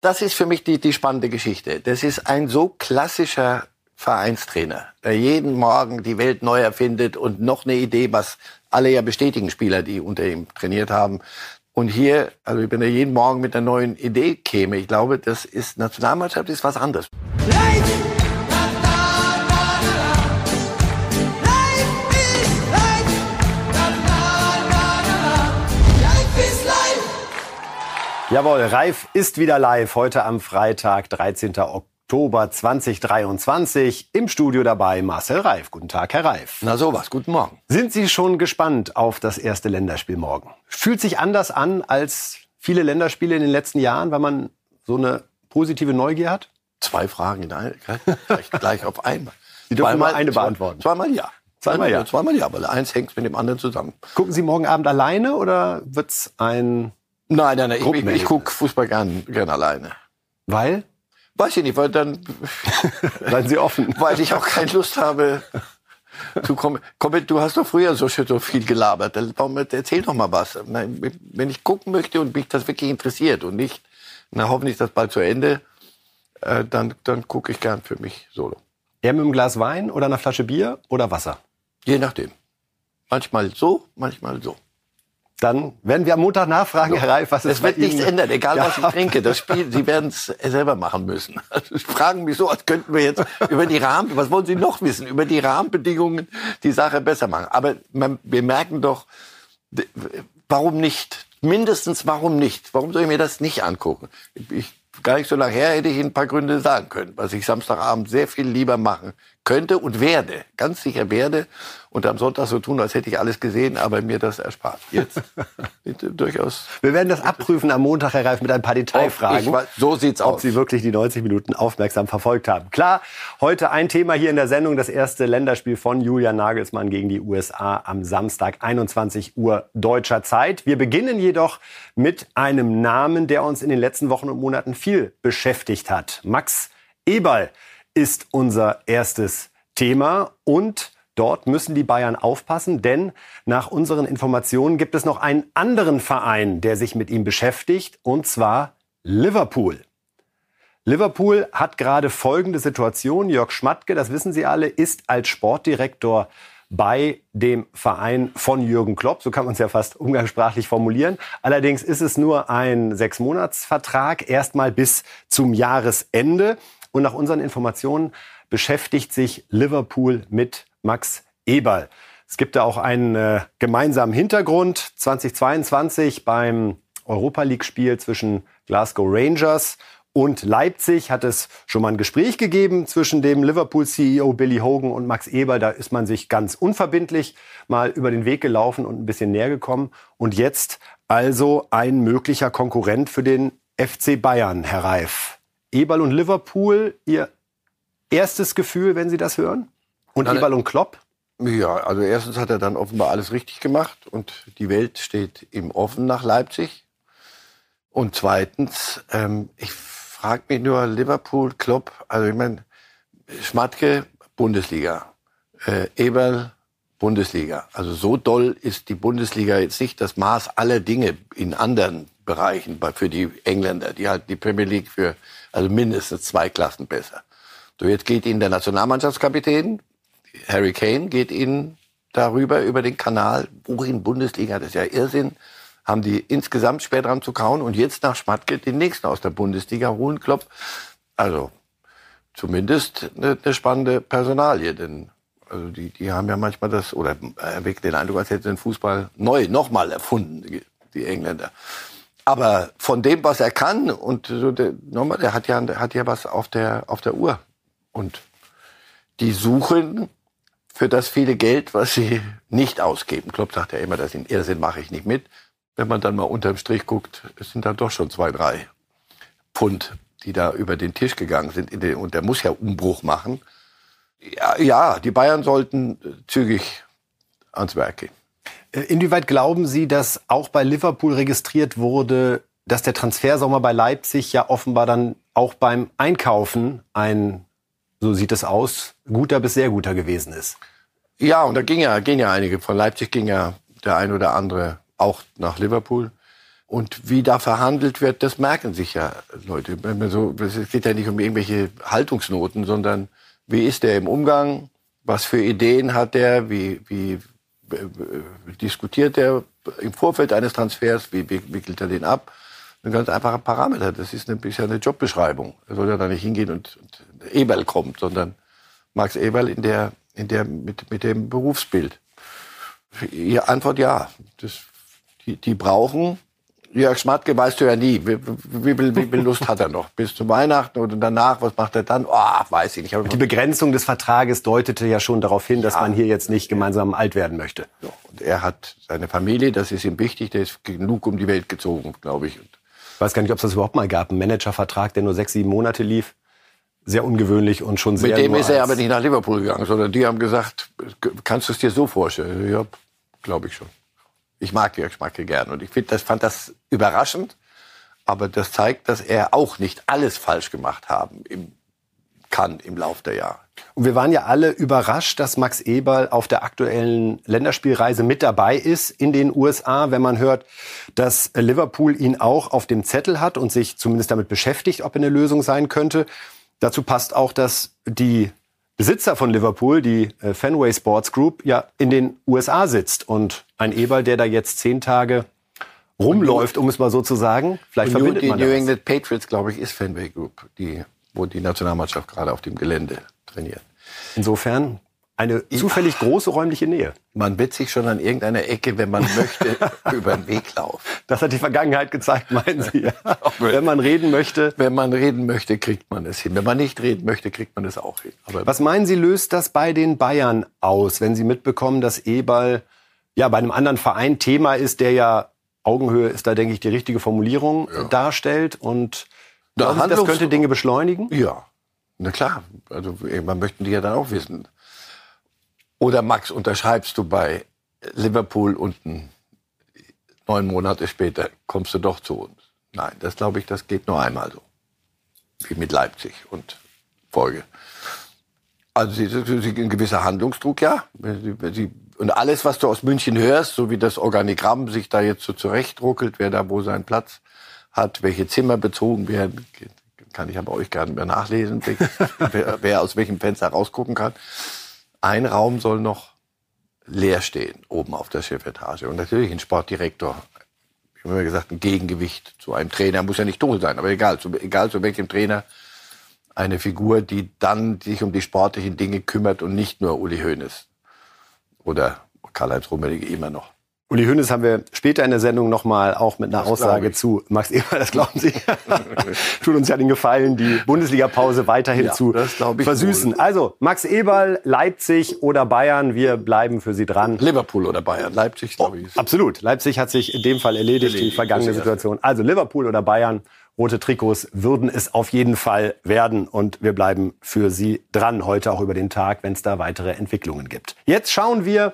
Das ist für mich die, die spannende Geschichte. Das ist ein so klassischer Vereinstrainer, der jeden Morgen die Welt neu erfindet und noch eine Idee, was alle ja bestätigen Spieler, die unter ihm trainiert haben. Und hier, also wenn er jeden Morgen mit einer neuen Idee käme, ich glaube, das ist Nationalmannschaft ist was anderes. Jawohl, Reif ist wieder live heute am Freitag, 13. Oktober 2023. Im Studio dabei Marcel Reif. Guten Tag, Herr Reif. Na sowas, guten Morgen. Sind Sie schon gespannt auf das erste Länderspiel morgen? Fühlt sich anders an als viele Länderspiele in den letzten Jahren, weil man so eine positive Neugier hat? Zwei Fragen gleich, gleich auf einmal. Sie dürfen zweimal, mal eine beantworten. Zweimal ja. Zweimal ja. Zweimal ja, weil eins hängt mit dem anderen zusammen. Gucken Sie morgen Abend alleine oder wird's ein Nein, nein, nein. Ich, ich, ich gucke Fußball gern, gern alleine. Weil? Weiß ich nicht, weil dann. Seien Sie offen. Weil ich auch keine Lust habe. zu kommen. Komm, du hast doch früher so, so viel gelabert. Erzähl doch mal was. Wenn ich gucken möchte und mich das wirklich interessiert und nicht, na hoffentlich ist das bald zu Ende, äh, dann, dann gucke ich gern für mich solo. Eher mit einem Glas Wein oder einer Flasche Bier oder Wasser? Je nachdem. Manchmal so, manchmal so. Dann werden wir am Montag nachfragen, Herr Reif, was es wird nichts ändern, egal was ich trinke. Das Spiel, Sie werden es selber machen müssen. Also Sie fragen mich so, als könnten wir jetzt über die Rahmen, was wollen Sie noch wissen, über die Rahmenbedingungen die Sache besser machen. Aber man, wir merken doch, warum nicht? Mindestens warum nicht? Warum soll ich mir das nicht angucken? Ich, gar nicht so lange her hätte ich Ihnen ein paar Gründe sagen können, was ich Samstagabend sehr viel lieber machen könnte und werde, ganz sicher werde und am Sonntag so tun, als hätte ich alles gesehen, aber mir das erspart. Jetzt durchaus. Wir werden das abprüfen am Montag, Herr Reif, mit ein paar Detailfragen. Weiß, so sieht's ob aus. Sie wirklich die 90 Minuten aufmerksam verfolgt haben. Klar, heute ein Thema hier in der Sendung, das erste Länderspiel von Julian Nagelsmann gegen die USA am Samstag, 21 Uhr deutscher Zeit. Wir beginnen jedoch mit einem Namen, der uns in den letzten Wochen und Monaten viel beschäftigt hat. Max Eberl ist unser erstes Thema und Dort müssen die Bayern aufpassen, denn nach unseren Informationen gibt es noch einen anderen Verein, der sich mit ihm beschäftigt, und zwar Liverpool. Liverpool hat gerade folgende Situation. Jörg Schmatke, das wissen Sie alle, ist als Sportdirektor bei dem Verein von Jürgen Klopp. So kann man es ja fast umgangssprachlich formulieren. Allerdings ist es nur ein Sechsmonatsvertrag, erstmal bis zum Jahresende. Und nach unseren Informationen beschäftigt sich Liverpool mit Max Eberl. Es gibt da auch einen äh, gemeinsamen Hintergrund. 2022 beim Europa League-Spiel zwischen Glasgow Rangers und Leipzig hat es schon mal ein Gespräch gegeben zwischen dem Liverpool-CEO Billy Hogan und Max Eberl. Da ist man sich ganz unverbindlich mal über den Weg gelaufen und ein bisschen näher gekommen. Und jetzt also ein möglicher Konkurrent für den FC Bayern, Herr Reif. Eberl und Liverpool, Ihr erstes Gefühl, wenn Sie das hören? Und Na, Eberl und Klopp? Ja, also erstens hat er dann offenbar alles richtig gemacht und die Welt steht ihm offen nach Leipzig. Und zweitens, ähm, ich frage mich nur, Liverpool, Klopp, also ich meine, Schmatke, Bundesliga, äh, Eberl, Bundesliga. Also so doll ist die Bundesliga jetzt nicht das Maß aller Dinge in anderen Bereichen für die Engländer. Die halten die Premier League für also mindestens zwei Klassen besser. So, jetzt geht Ihnen der Nationalmannschaftskapitän, Harry Kane, geht Ihnen darüber, über den Kanal, wohin Bundesliga, das ist ja Irrsinn, haben die insgesamt schwer dran zu kauen und jetzt nach Schmatke den nächsten aus der Bundesliga holen, Klopp. Also, zumindest eine, eine spannende Personalie, denn also die, die haben ja manchmal das, oder erweckt den Eindruck, als hätten sie den Fußball neu, nochmal erfunden, die Engländer. Aber von dem, was er kann, und der, nochmal, der hat ja, der hat ja was auf der, auf der Uhr. Und die suchen für das viele Geld, was sie nicht ausgeben. Klopp sagt ja immer, das in Irrsinn mache ich nicht mit. Wenn man dann mal unterm Strich guckt, es sind dann doch schon zwei, drei Pfund, die da über den Tisch gegangen sind. und der muss ja Umbruch machen. Ja, ja, die Bayern sollten zügig ans Werk gehen. Äh, inwieweit glauben Sie, dass auch bei Liverpool registriert wurde, dass der Transfersommer bei Leipzig ja offenbar dann auch beim Einkaufen ein, so sieht es aus, guter bis sehr guter gewesen ist? Ja, und da ging ja, gehen ja einige. Von Leipzig ging ja der ein oder andere auch nach Liverpool. Und wie da verhandelt wird, das merken sich ja Leute. Es geht ja nicht um irgendwelche Haltungsnoten, sondern wie ist der im Umgang? Was für Ideen hat der? Wie, wie diskutiert er im Vorfeld eines Transfers? Wie wickelt er den ab? Ein ganz einfacher Parameter. Das ist ist ja eine Jobbeschreibung. Er soll ja da nicht hingehen und, und Eberl kommt, sondern Max Eberl in der, in der, mit, mit dem Berufsbild. Ihre Antwort ja. Das, die, die brauchen Jörg Schmatke weißt du ja nie. Wie, wie, wie, wie viel Lust hat er noch? Bis zu Weihnachten oder danach? Was macht er dann? Oh, weiß ich nicht. Die Begrenzung des Vertrages deutete ja schon darauf hin, dass ja. man hier jetzt nicht gemeinsam alt werden möchte. Ja, und er hat seine Familie, das ist ihm wichtig. Der ist genug um die Welt gezogen, glaube ich. Ich weiß gar nicht, ob es das überhaupt mal gab. Ein Managervertrag, der nur sechs, sieben Monate lief. Sehr ungewöhnlich und schon sehr. Mit dem ist er aber nicht nach Liverpool gegangen, sondern die haben gesagt, kannst du es dir so vorstellen? Ja, glaube ich schon. Ich mag Jörg Schmacke gern und ich find, das, fand das überraschend, aber das zeigt, dass er auch nicht alles falsch gemacht haben im, kann im Lauf der Jahre. Und wir waren ja alle überrascht, dass Max Eberl auf der aktuellen Länderspielreise mit dabei ist in den USA, wenn man hört, dass Liverpool ihn auch auf dem Zettel hat und sich zumindest damit beschäftigt, ob er eine Lösung sein könnte. Dazu passt auch, dass die Besitzer von Liverpool, die äh, Fenway Sports Group, ja in den USA sitzt. Und ein Eberl, der da jetzt zehn Tage rumläuft, um es mal so zu sagen, vielleicht und verbindet die man New England Patriots, glaube ich, ist Fenway Group, die, wo die Nationalmannschaft gerade auf dem Gelände trainiert. Insofern eine zufällig große räumliche Nähe. Man wird sich schon an irgendeiner Ecke, wenn man möchte, über den Weg laufen. Das hat die Vergangenheit gezeigt, meinen Sie. Ja? wenn man reden möchte. Wenn man reden möchte, kriegt man es hin. Wenn man nicht reden möchte, kriegt man es auch hin. Aber Was meinen Sie, löst das bei den Bayern aus, wenn Sie mitbekommen, dass Eberl ja bei einem anderen Verein Thema ist, der ja Augenhöhe ist da, denke ich, die richtige Formulierung ja. darstellt und da das könnte Dinge beschleunigen? Ja, na klar. Also man möchten die ja dann auch wissen. Oder Max, unterschreibst du bei Liverpool unten neun Monate später kommst du doch zu uns? Nein, das glaube ich, das geht nur einmal so. Wie mit Leipzig und Folge. Also sie, sie, ein gewisser Handlungsdruck, ja. Sie, und alles, was du aus München hörst, so wie das Organigramm sich da jetzt so zurechtruckelt, wer da wo seinen Platz hat, welche Zimmer bezogen werden, kann ich aber euch gar nicht mehr nachlesen, wer, wer aus welchem Fenster rausgucken kann. Ein Raum soll noch leer stehen, oben auf der Chefetage. Und natürlich ein Sportdirektor. Ich habe immer gesagt, ein Gegengewicht zu einem Trainer muss ja nicht toll sein, aber egal, zu, egal zu welchem Trainer, eine Figur, die dann sich um die sportlichen Dinge kümmert und nicht nur Uli Hoeneß oder Karl-Heinz Rummenigge immer noch. Uli Hoeneß haben wir später in der Sendung nochmal auch mit einer das Aussage zu Max Eber, das glauben Sie. Tut uns ja den Gefallen, die Bundesliga-Pause weiterhin ja, zu versüßen. Wohl. Also, Max Eberl, Leipzig oder Bayern, wir bleiben für Sie dran. Liverpool oder Bayern, Leipzig, glaube ich. Oh, absolut. Leipzig hat sich in dem Fall erledigt, erledigt die vergangene Situation. Also, Liverpool oder Bayern, rote Trikots würden es auf jeden Fall werden. Und wir bleiben für Sie dran, heute auch über den Tag, wenn es da weitere Entwicklungen gibt. Jetzt schauen wir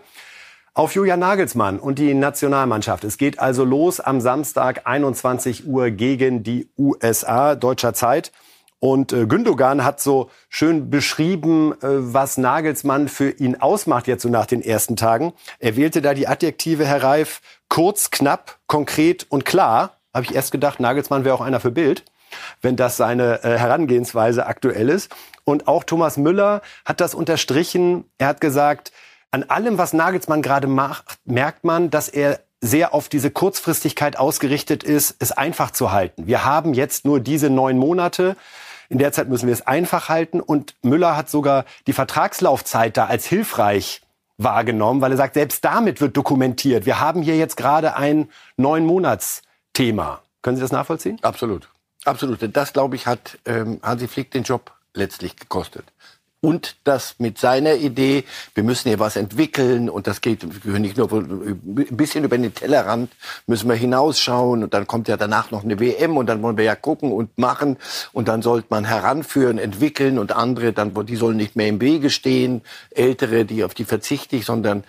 auf Julian Nagelsmann und die Nationalmannschaft. Es geht also los am Samstag 21 Uhr gegen die USA deutscher Zeit. Und äh, Gündogan hat so schön beschrieben, äh, was Nagelsmann für ihn ausmacht jetzt so nach den ersten Tagen. Er wählte da die Adjektive, Herr Reif, kurz, knapp, konkret und klar. Habe ich erst gedacht, Nagelsmann wäre auch einer für Bild, wenn das seine äh, Herangehensweise aktuell ist. Und auch Thomas Müller hat das unterstrichen. Er hat gesagt, an allem, was Nagelsmann gerade macht, merkt man, dass er sehr auf diese Kurzfristigkeit ausgerichtet ist, es einfach zu halten. Wir haben jetzt nur diese neun Monate. In der Zeit müssen wir es einfach halten. Und Müller hat sogar die Vertragslaufzeit da als hilfreich wahrgenommen, weil er sagt, selbst damit wird dokumentiert. Wir haben hier jetzt gerade ein neun Monats Thema. Können Sie das nachvollziehen? Absolut. Absolut. Das, glaube ich, hat ähm, Hansi Flick den Job letztlich gekostet und das mit seiner Idee, wir müssen hier was entwickeln und das geht nicht nur ein bisschen über den Tellerrand, müssen wir hinausschauen und dann kommt ja danach noch eine WM und dann wollen wir ja gucken und machen und dann sollte man heranführen, entwickeln und andere, dann, die sollen nicht mehr im Wege stehen, Ältere, die auf die verzichte ich, sondern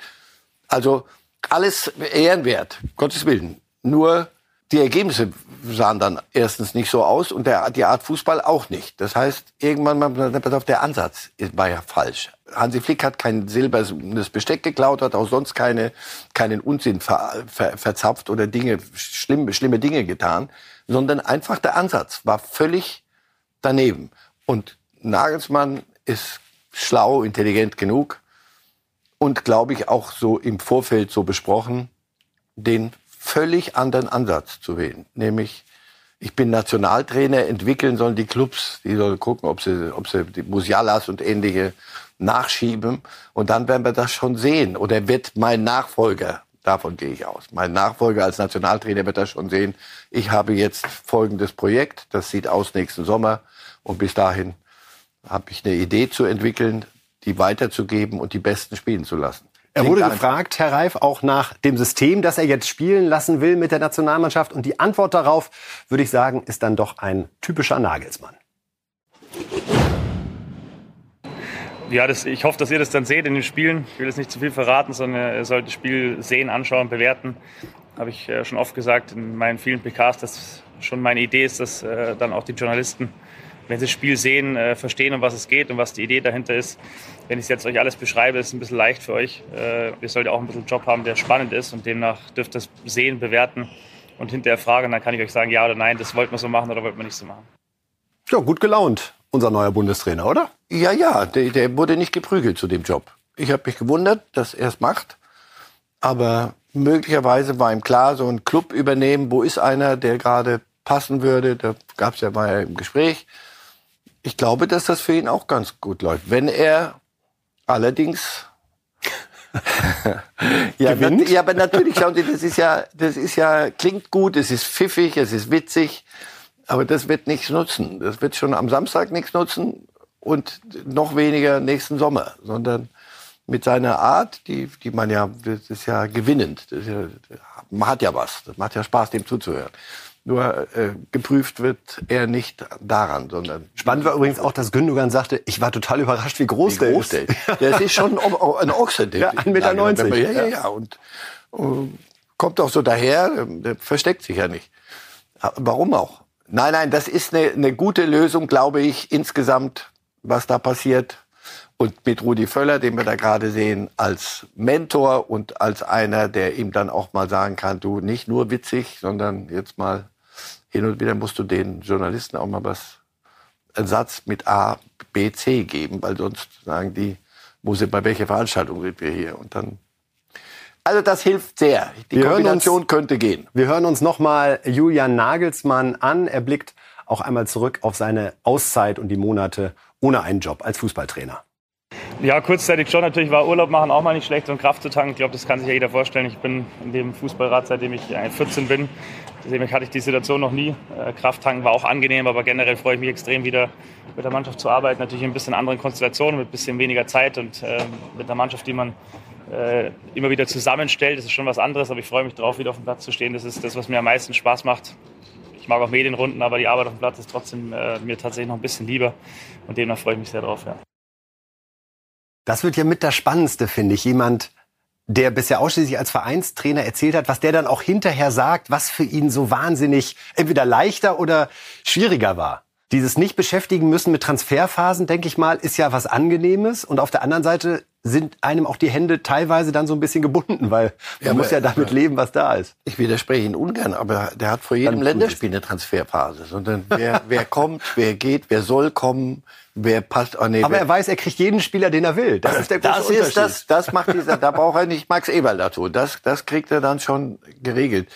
also alles ehrenwert, Gottes Willen. Nur die Ergebnisse sahen dann erstens nicht so aus und der, die Art Fußball auch nicht. Das heißt, irgendwann mal, pass auf, der Ansatz war ja falsch. Hansi Flick hat kein silbernes Besteck geklaut, hat auch sonst keine, keinen Unsinn ver, ver, verzapft oder Dinge, schlimme, schlimme Dinge getan, sondern einfach der Ansatz war völlig daneben. Und Nagelsmann ist schlau, intelligent genug und glaube ich auch so im Vorfeld so besprochen, den völlig anderen Ansatz zu wählen. Nämlich, ich bin Nationaltrainer, entwickeln sollen die Clubs, die sollen gucken, ob sie, ob sie die Musialas und ähnliche nachschieben. Und dann werden wir das schon sehen. Oder wird mein Nachfolger, davon gehe ich aus, mein Nachfolger als Nationaltrainer wird das schon sehen. Ich habe jetzt folgendes Projekt, das sieht aus nächsten Sommer. Und bis dahin habe ich eine Idee zu entwickeln, die weiterzugeben und die Besten spielen zu lassen. Er wurde gefragt, Herr Reif, auch nach dem System, das er jetzt spielen lassen will mit der Nationalmannschaft. Und die Antwort darauf, würde ich sagen, ist dann doch ein typischer Nagelsmann. Ja, das, ich hoffe, dass ihr das dann seht in den Spielen. Ich will jetzt nicht zu viel verraten, sondern ihr sollt das Spiel sehen, anschauen, bewerten. Habe ich äh, schon oft gesagt in meinen vielen PKs, dass schon meine Idee ist, dass äh, dann auch die Journalisten wenn Sie das Spiel sehen, äh, verstehen, um was es geht und was die Idee dahinter ist. Wenn ich jetzt euch alles beschreibe, ist es ein bisschen leicht für euch. Äh, ihr solltet auch ein bisschen einen Job haben, der spannend ist und demnach dürft ihr es sehen, bewerten und hinterher fragen. Dann kann ich euch sagen, ja oder nein, das wollten wir so machen oder wollten wir nicht so machen. Ja, gut gelaunt, unser neuer Bundestrainer, oder? Ja, ja, der, der wurde nicht geprügelt zu dem Job. Ich habe mich gewundert, dass er es macht. Aber möglicherweise war ihm klar, so ein Club übernehmen, wo ist einer, der gerade passen würde. Da gab es ja mal im Gespräch. Ich glaube, dass das für ihn auch ganz gut läuft. Wenn er allerdings ja, Gewinnt? ja, aber natürlich, schauen Sie, das ist ja, das ist ja, klingt gut, es ist pfiffig, es ist witzig, aber das wird nichts nutzen. Das wird schon am Samstag nichts nutzen und noch weniger nächsten Sommer, sondern mit seiner Art, die, die man ja, das ist ja gewinnend. Das ist ja, man hat ja was, das macht ja Spaß, dem zuzuhören. Nur äh, geprüft wird er nicht daran, sondern. Spannend war übrigens auch, dass Gündogan sagte, ich war total überrascht, wie groß, wie der groß ist. Der, der ist schon ein Ochse. ja, 1,90 Meter. Ja, ja, ja. Und uh, kommt auch so daher, der versteckt sich ja nicht. Warum auch? Nein, nein, das ist eine, eine gute Lösung, glaube ich, insgesamt, was da passiert. Und mit Rudi Völler, den wir da gerade sehen, als Mentor und als einer, der ihm dann auch mal sagen kann, du nicht nur witzig, sondern jetzt mal hin und wieder musst du den Journalisten auch mal was, einen Satz mit A, B, C geben, weil sonst sagen die, wo sind, bei welcher Veranstaltung sind wir hier? Und dann also das hilft sehr. Die wir Kombination uns, könnte gehen. Wir hören uns nochmal Julian Nagelsmann an. Er blickt auch einmal zurück auf seine Auszeit und die Monate ohne einen Job als Fußballtrainer. Ja, kurzzeitig schon. Natürlich war Urlaub machen auch mal nicht schlecht und Kraft zu tanken. Ich glaube, das kann sich ja jeder vorstellen. Ich bin in dem Fußballrad, seitdem ich 14 bin. Deswegen hatte ich die Situation noch nie. Äh, Kraft tanken war auch angenehm, aber generell freue ich mich extrem wieder mit der Mannschaft zu arbeiten. Natürlich in ein bisschen anderen Konstellationen, mit ein bisschen weniger Zeit und äh, mit einer Mannschaft, die man äh, immer wieder zusammenstellt. Das ist schon was anderes, aber ich freue mich darauf, wieder auf dem Platz zu stehen. Das ist das, was mir am meisten Spaß macht. Ich mag auch Medienrunden, aber die Arbeit auf dem Platz ist trotzdem äh, mir tatsächlich noch ein bisschen lieber und demnach freue ich mich sehr drauf. Ja. Das wird ja mit das Spannendste, finde ich. Jemand, der bisher ausschließlich als Vereinstrainer erzählt hat, was der dann auch hinterher sagt, was für ihn so wahnsinnig entweder leichter oder schwieriger war. Dieses nicht beschäftigen müssen mit Transferphasen, denke ich mal, ist ja was Angenehmes. Und auf der anderen Seite sind einem auch die Hände teilweise dann so ein bisschen gebunden, weil man ja, muss ja damit ja. leben, was da ist. Ich widerspreche ihn ungern, aber der hat vor jedem Länderspiel eine Transferphase. Sondern wer, wer kommt, wer geht, wer soll kommen, wer passt. Oh nee, aber er weiß, er kriegt jeden Spieler, den er will. Das ist der große das Unterschied. Ist das, das macht dieser, da braucht er nicht Max Eberl dazu. Das, das kriegt er dann schon geregelt.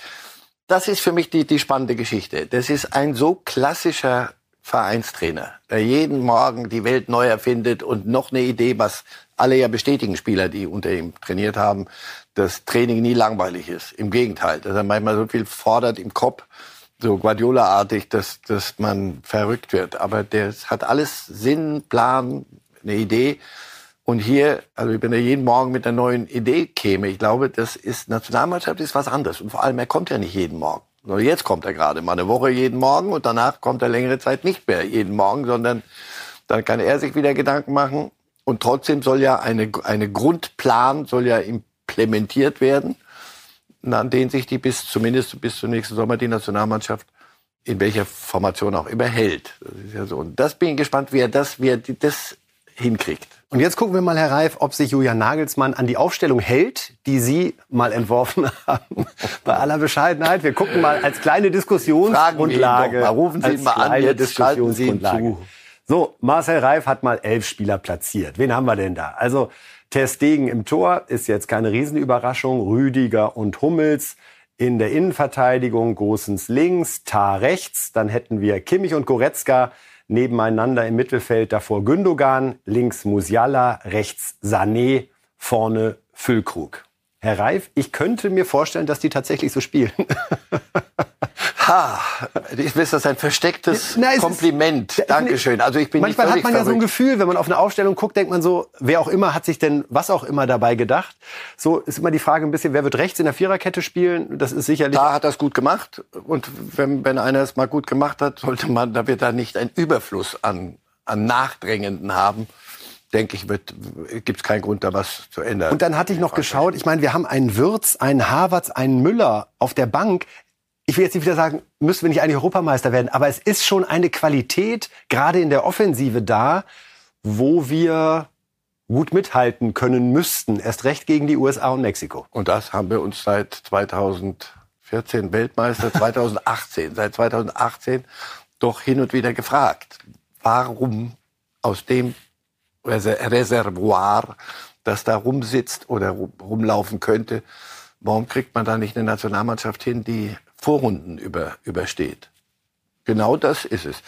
Das ist für mich die, die spannende Geschichte. Das ist ein so klassischer Vereinstrainer, der jeden Morgen die Welt neu erfindet und noch eine Idee, was alle ja bestätigen, Spieler, die unter ihm trainiert haben, dass Training nie langweilig ist. Im Gegenteil, dass er manchmal so viel fordert im Kopf, so Guardiola-artig, dass, dass man verrückt wird. Aber der hat alles Sinn, Plan, eine Idee. Und hier, also wenn er jeden Morgen mit einer neuen Idee käme, ich glaube, das ist, Nationalmannschaft ist was anderes. Und vor allem, er kommt ja nicht jeden Morgen. Jetzt kommt er gerade mal eine Woche jeden Morgen und danach kommt er längere Zeit nicht mehr jeden Morgen, sondern dann kann er sich wieder Gedanken machen. Und trotzdem soll ja eine, eine Grundplan soll ja implementiert werden. An denen sich die bis zumindest bis zum nächsten Sommer die Nationalmannschaft in welcher Formation auch immer hält. Das ist ja so. Und das bin ich gespannt, wie er das, wie er das hinkriegt. Und jetzt gucken wir mal, Herr Reif, ob sich Julian Nagelsmann an die Aufstellung hält, die Sie mal entworfen haben. Bei aller Bescheidenheit. Wir gucken mal als kleine Diskussionsgrundlage. Mal, rufen Sie ihn mal an, jetzt schalten Sie ihn zu. So, Marcel Reif hat mal elf Spieler platziert. Wen haben wir denn da? Also Ter Stegen im Tor ist jetzt keine Riesenüberraschung. Rüdiger und Hummels in der Innenverteidigung, Großens links, Tar rechts. Dann hätten wir Kimmich und Goretzka nebeneinander im Mittelfeld. Davor Gündogan, links Musiala, rechts Sané, vorne Füllkrug. Herr Reif, ich könnte mir vorstellen, dass die tatsächlich so spielen. ha, weiß, das ist ein verstecktes Na, Kompliment. Ist, Dankeschön. Also ich bin manchmal hat man verrückt. ja so ein Gefühl, wenn man auf eine Aufstellung guckt, denkt man so, wer auch immer hat sich denn was auch immer dabei gedacht. So ist immer die Frage ein bisschen, wer wird rechts in der Viererkette spielen? Das ist sicherlich. Da hat das gut gemacht. Und wenn, wenn einer es mal gut gemacht hat, sollte man, da wird da nicht ein Überfluss an, an Nachdrängenden haben denke ich, gibt es keinen Grund, da was zu ändern. Und dann hatte ich noch geschaut, ich meine, wir haben einen Würz, einen Havertz, einen Müller auf der Bank. Ich will jetzt nicht wieder sagen, müssen wir nicht eigentlich Europameister werden, aber es ist schon eine Qualität, gerade in der Offensive da, wo wir gut mithalten können müssten, erst recht gegen die USA und Mexiko. Und das haben wir uns seit 2014 Weltmeister, 2018, seit 2018 doch hin und wieder gefragt. Warum aus dem Reservoir, das da rumsitzt oder rumlaufen könnte. Warum kriegt man da nicht eine Nationalmannschaft hin, die Vorrunden über, übersteht? Genau das ist es.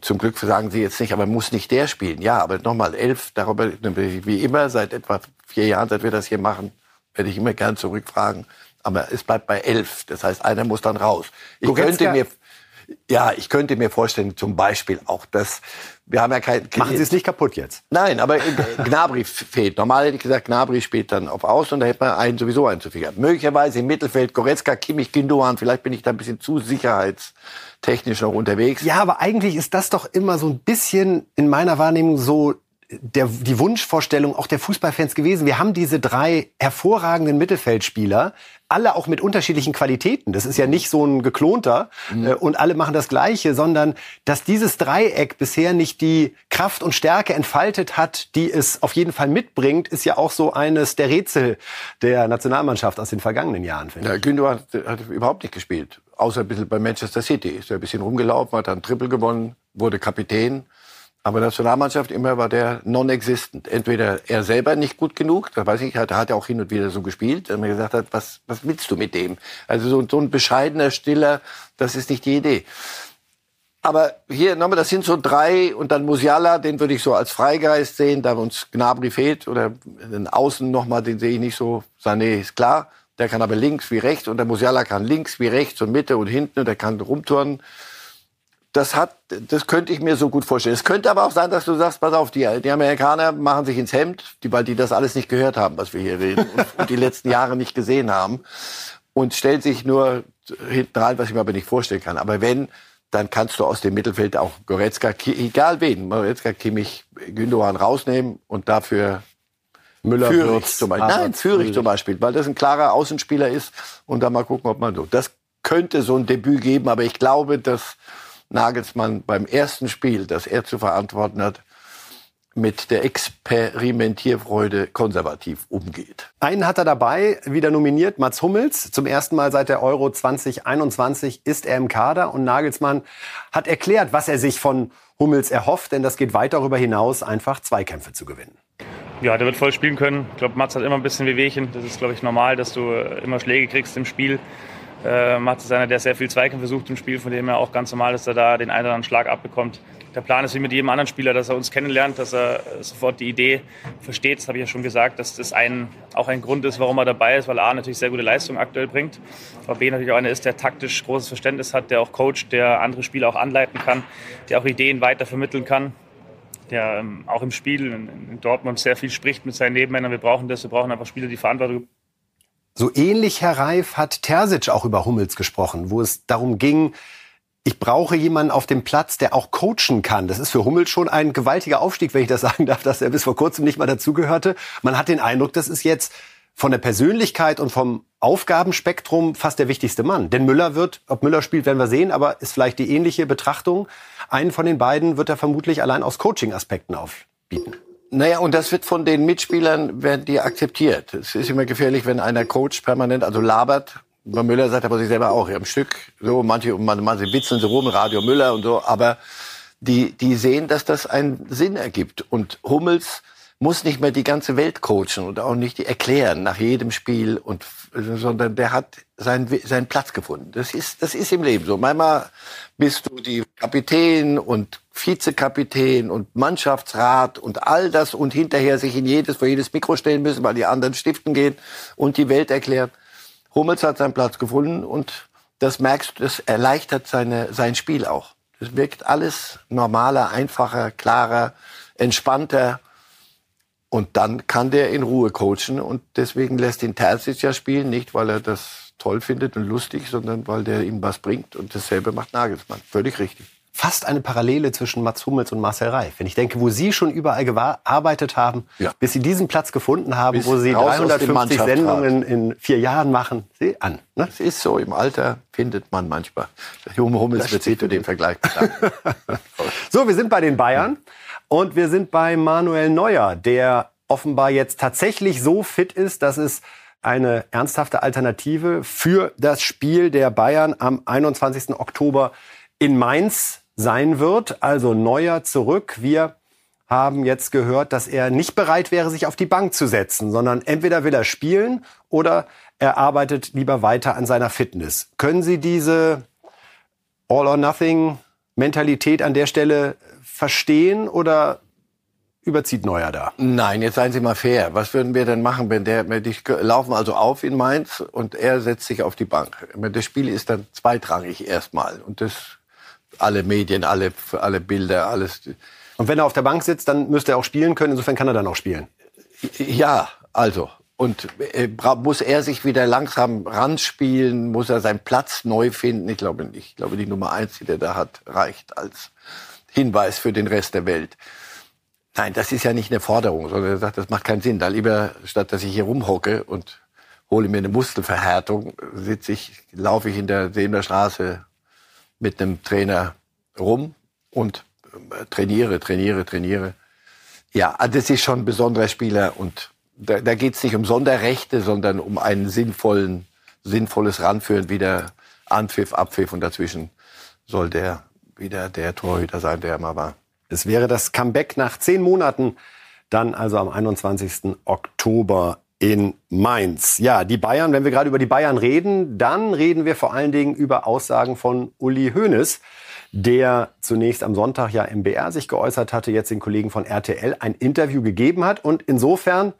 Zum Glück sagen Sie jetzt nicht, aber muss nicht der spielen. Ja, aber nochmal elf, darüber, wie immer, seit etwa vier Jahren, seit wir das hier machen, werde ich immer gern zurückfragen. Aber es bleibt bei elf. Das heißt, einer muss dann raus. Ich könnte mir, ja, ich könnte mir vorstellen, zum Beispiel auch das, wir haben ja kein... Machen Sie es nicht kaputt jetzt? Nein, aber Gnabry fehlt. Normal hätte ich gesagt, Gnabry spielt dann auf Aus und da hätte man einen sowieso einen zu viel gehabt. Möglicherweise im Mittelfeld Goretzka, Kimmich, Gündogan, vielleicht bin ich da ein bisschen zu sicherheitstechnisch noch unterwegs. Ja, aber eigentlich ist das doch immer so ein bisschen in meiner Wahrnehmung so der, die Wunschvorstellung auch der Fußballfans gewesen. Wir haben diese drei hervorragenden Mittelfeldspieler, alle auch mit unterschiedlichen Qualitäten. Das ist ja nicht so ein geklonter mhm. äh, und alle machen das Gleiche, sondern dass dieses Dreieck bisher nicht die Kraft und Stärke entfaltet hat, die es auf jeden Fall mitbringt, ist ja auch so eines der Rätsel der Nationalmannschaft aus den vergangenen Jahren. Finde ja, Gündogan hat, hat überhaupt nicht gespielt, außer ein bisschen bei Manchester City. Ist ja ein bisschen rumgelaufen, hat dann Triple gewonnen, wurde Kapitän. Aber Nationalmannschaft immer war der non-existent. Entweder er selber nicht gut genug, da weiß ich, hat, hat er auch hin und wieder so gespielt, dass man gesagt hat, was, was willst du mit dem? Also so, so ein bescheidener, stiller, das ist nicht die Idee. Aber hier nochmal, das sind so drei und dann Musiala, den würde ich so als Freigeist sehen, da uns Gnabry fehlt oder den Außen nochmal, den sehe ich nicht so. Sané ist klar, der kann aber links wie rechts und der Musiala kann links wie rechts und Mitte und hinten und der kann rumturnen das hat, das könnte ich mir so gut vorstellen. Es könnte aber auch sein, dass du sagst, pass auf, die, die Amerikaner machen sich ins Hemd, die, weil die das alles nicht gehört haben, was wir hier reden und, und die letzten Jahre nicht gesehen haben und stellen sich nur hinten rein, was ich mir aber nicht vorstellen kann. Aber wenn, dann kannst du aus dem Mittelfeld auch Goretzka, egal wen, Goretzka, Kimmich, Gündogan rausnehmen und dafür Müller, Führig zum Beispiel. Nein, Führig zum Beispiel, weil das ein klarer Außenspieler ist und dann mal gucken, ob man so. Das könnte so ein Debüt geben, aber ich glaube, dass Nagelsmann beim ersten Spiel, das er zu verantworten hat, mit der Experimentierfreude konservativ umgeht. Einen hat er dabei, wieder nominiert, Mats Hummels. Zum ersten Mal seit der Euro 2021 ist er im Kader und Nagelsmann hat erklärt, was er sich von Hummels erhofft, denn das geht weit darüber hinaus, einfach Zweikämpfe zu gewinnen. Ja, der wird voll spielen können. Ich glaube, Mats hat immer ein bisschen Wehwehchen. Das ist, glaube ich, normal, dass du immer Schläge kriegst im Spiel. Äh, Mats ist einer, der sehr viel Zweikämpfe sucht im Spiel, von dem er auch ganz normal ist, dass er da den einen oder anderen Schlag abbekommt. Der Plan ist wie mit jedem anderen Spieler, dass er uns kennenlernt, dass er sofort die Idee versteht. Das habe ich ja schon gesagt, dass das ein, auch ein Grund ist, warum er dabei ist, weil A natürlich sehr gute Leistung aktuell bringt, aber B natürlich auch einer ist, der taktisch großes Verständnis hat, der auch coacht, der andere Spieler auch anleiten kann, der auch Ideen weiter vermitteln kann der ähm, auch im Spiel in, in Dortmund sehr viel spricht mit seinen Nebenmännern. Wir brauchen das, wir brauchen einfach Spieler, die Verantwortung so ähnlich, Herr Reif, hat Terzic auch über Hummels gesprochen, wo es darum ging, ich brauche jemanden auf dem Platz, der auch coachen kann. Das ist für Hummels schon ein gewaltiger Aufstieg, wenn ich das sagen darf, dass er bis vor kurzem nicht mal dazugehörte. Man hat den Eindruck, das ist jetzt von der Persönlichkeit und vom Aufgabenspektrum fast der wichtigste Mann. Denn Müller wird, ob Müller spielt, werden wir sehen, aber ist vielleicht die ähnliche Betrachtung. Einen von den beiden wird er vermutlich allein aus Coaching-Aspekten aufbieten. Naja, und das wird von den Mitspielern, werden die akzeptiert. Es ist immer gefährlich, wenn einer Coach permanent, also labert. Bei Müller sagt aber sich selber auch, im Stück, so, manche, manche witzeln so rum, Radio Müller und so, aber die, die sehen, dass das einen Sinn ergibt. Und Hummels muss nicht mehr die ganze Welt coachen und auch nicht erklären nach jedem Spiel und sondern der hat seinen, seinen Platz gefunden. Das ist, das ist im Leben so. Manchmal bist du die Kapitän und Vizekapitän und Mannschaftsrat und all das und hinterher sich in jedes, vor jedes Mikro stellen müssen, weil die anderen stiften gehen und die Welt erklären. Hummels hat seinen Platz gefunden und das merkst du, das erleichtert seine, sein Spiel auch. Das wirkt alles normaler, einfacher, klarer, entspannter. Und dann kann der in Ruhe coachen und deswegen lässt ihn Terzic ja spielen, nicht weil er das toll findet und lustig, sondern weil der ihm was bringt und dasselbe macht Nagelsmann. Völlig richtig. Fast eine Parallele zwischen Mats Hummels und Marcel Reif. Wenn ich denke, wo Sie schon überall gearbeitet haben, ja. bis Sie diesen Platz gefunden haben, bis wo Sie 350 Sendungen in vier Jahren machen, Sie an. Ne? Das ist so, im Alter findet man manchmal. Hummels wird sich zu dem Vergleich So, wir sind bei den Bayern. Und wir sind bei Manuel Neuer, der offenbar jetzt tatsächlich so fit ist, dass es eine ernsthafte Alternative für das Spiel der Bayern am 21. Oktober in Mainz sein wird. Also Neuer zurück. Wir haben jetzt gehört, dass er nicht bereit wäre, sich auf die Bank zu setzen, sondern entweder will er spielen oder er arbeitet lieber weiter an seiner Fitness. Können Sie diese All-or-Nothing-Mentalität an der Stelle verstehen oder überzieht Neuer da? Nein, jetzt seien Sie mal fair. Was würden wir denn machen, wenn der, die laufen also auf in Mainz und er setzt sich auf die Bank? Das Spiel ist dann zweitrangig erstmal und das alle Medien, alle, alle Bilder, alles. Und wenn er auf der Bank sitzt, dann müsste er auch spielen können. Insofern kann er dann auch spielen. Ja, also. Und äh, muss er sich wieder langsam ranspielen? Muss er seinen Platz neu finden? Ich glaube nicht. Ich glaube, die Nummer eins, die der da hat, reicht als Hinweis für den Rest der Welt. Nein, das ist ja nicht eine Forderung, sondern er sagt, das macht keinen Sinn. Da lieber, statt dass ich hier rumhocke und hole mir eine Muskelverhärtung, sitze ich, laufe ich in der Seener Straße mit einem Trainer rum und äh, trainiere, trainiere, trainiere. Ja, also das ist schon ein besonderer Spieler und da, da geht es nicht um Sonderrechte, sondern um einen sinnvollen, sinnvolles Ranführen, wieder Anpfiff, Abpfiff und dazwischen soll der wieder der Torhüter sein, der er mal war. Es wäre das Comeback nach zehn Monaten, dann also am 21. Oktober in Mainz. Ja, die Bayern, wenn wir gerade über die Bayern reden, dann reden wir vor allen Dingen über Aussagen von Uli Hoeneß, der zunächst am Sonntag ja im BR sich geäußert hatte, jetzt den Kollegen von RTL ein Interview gegeben hat und insofern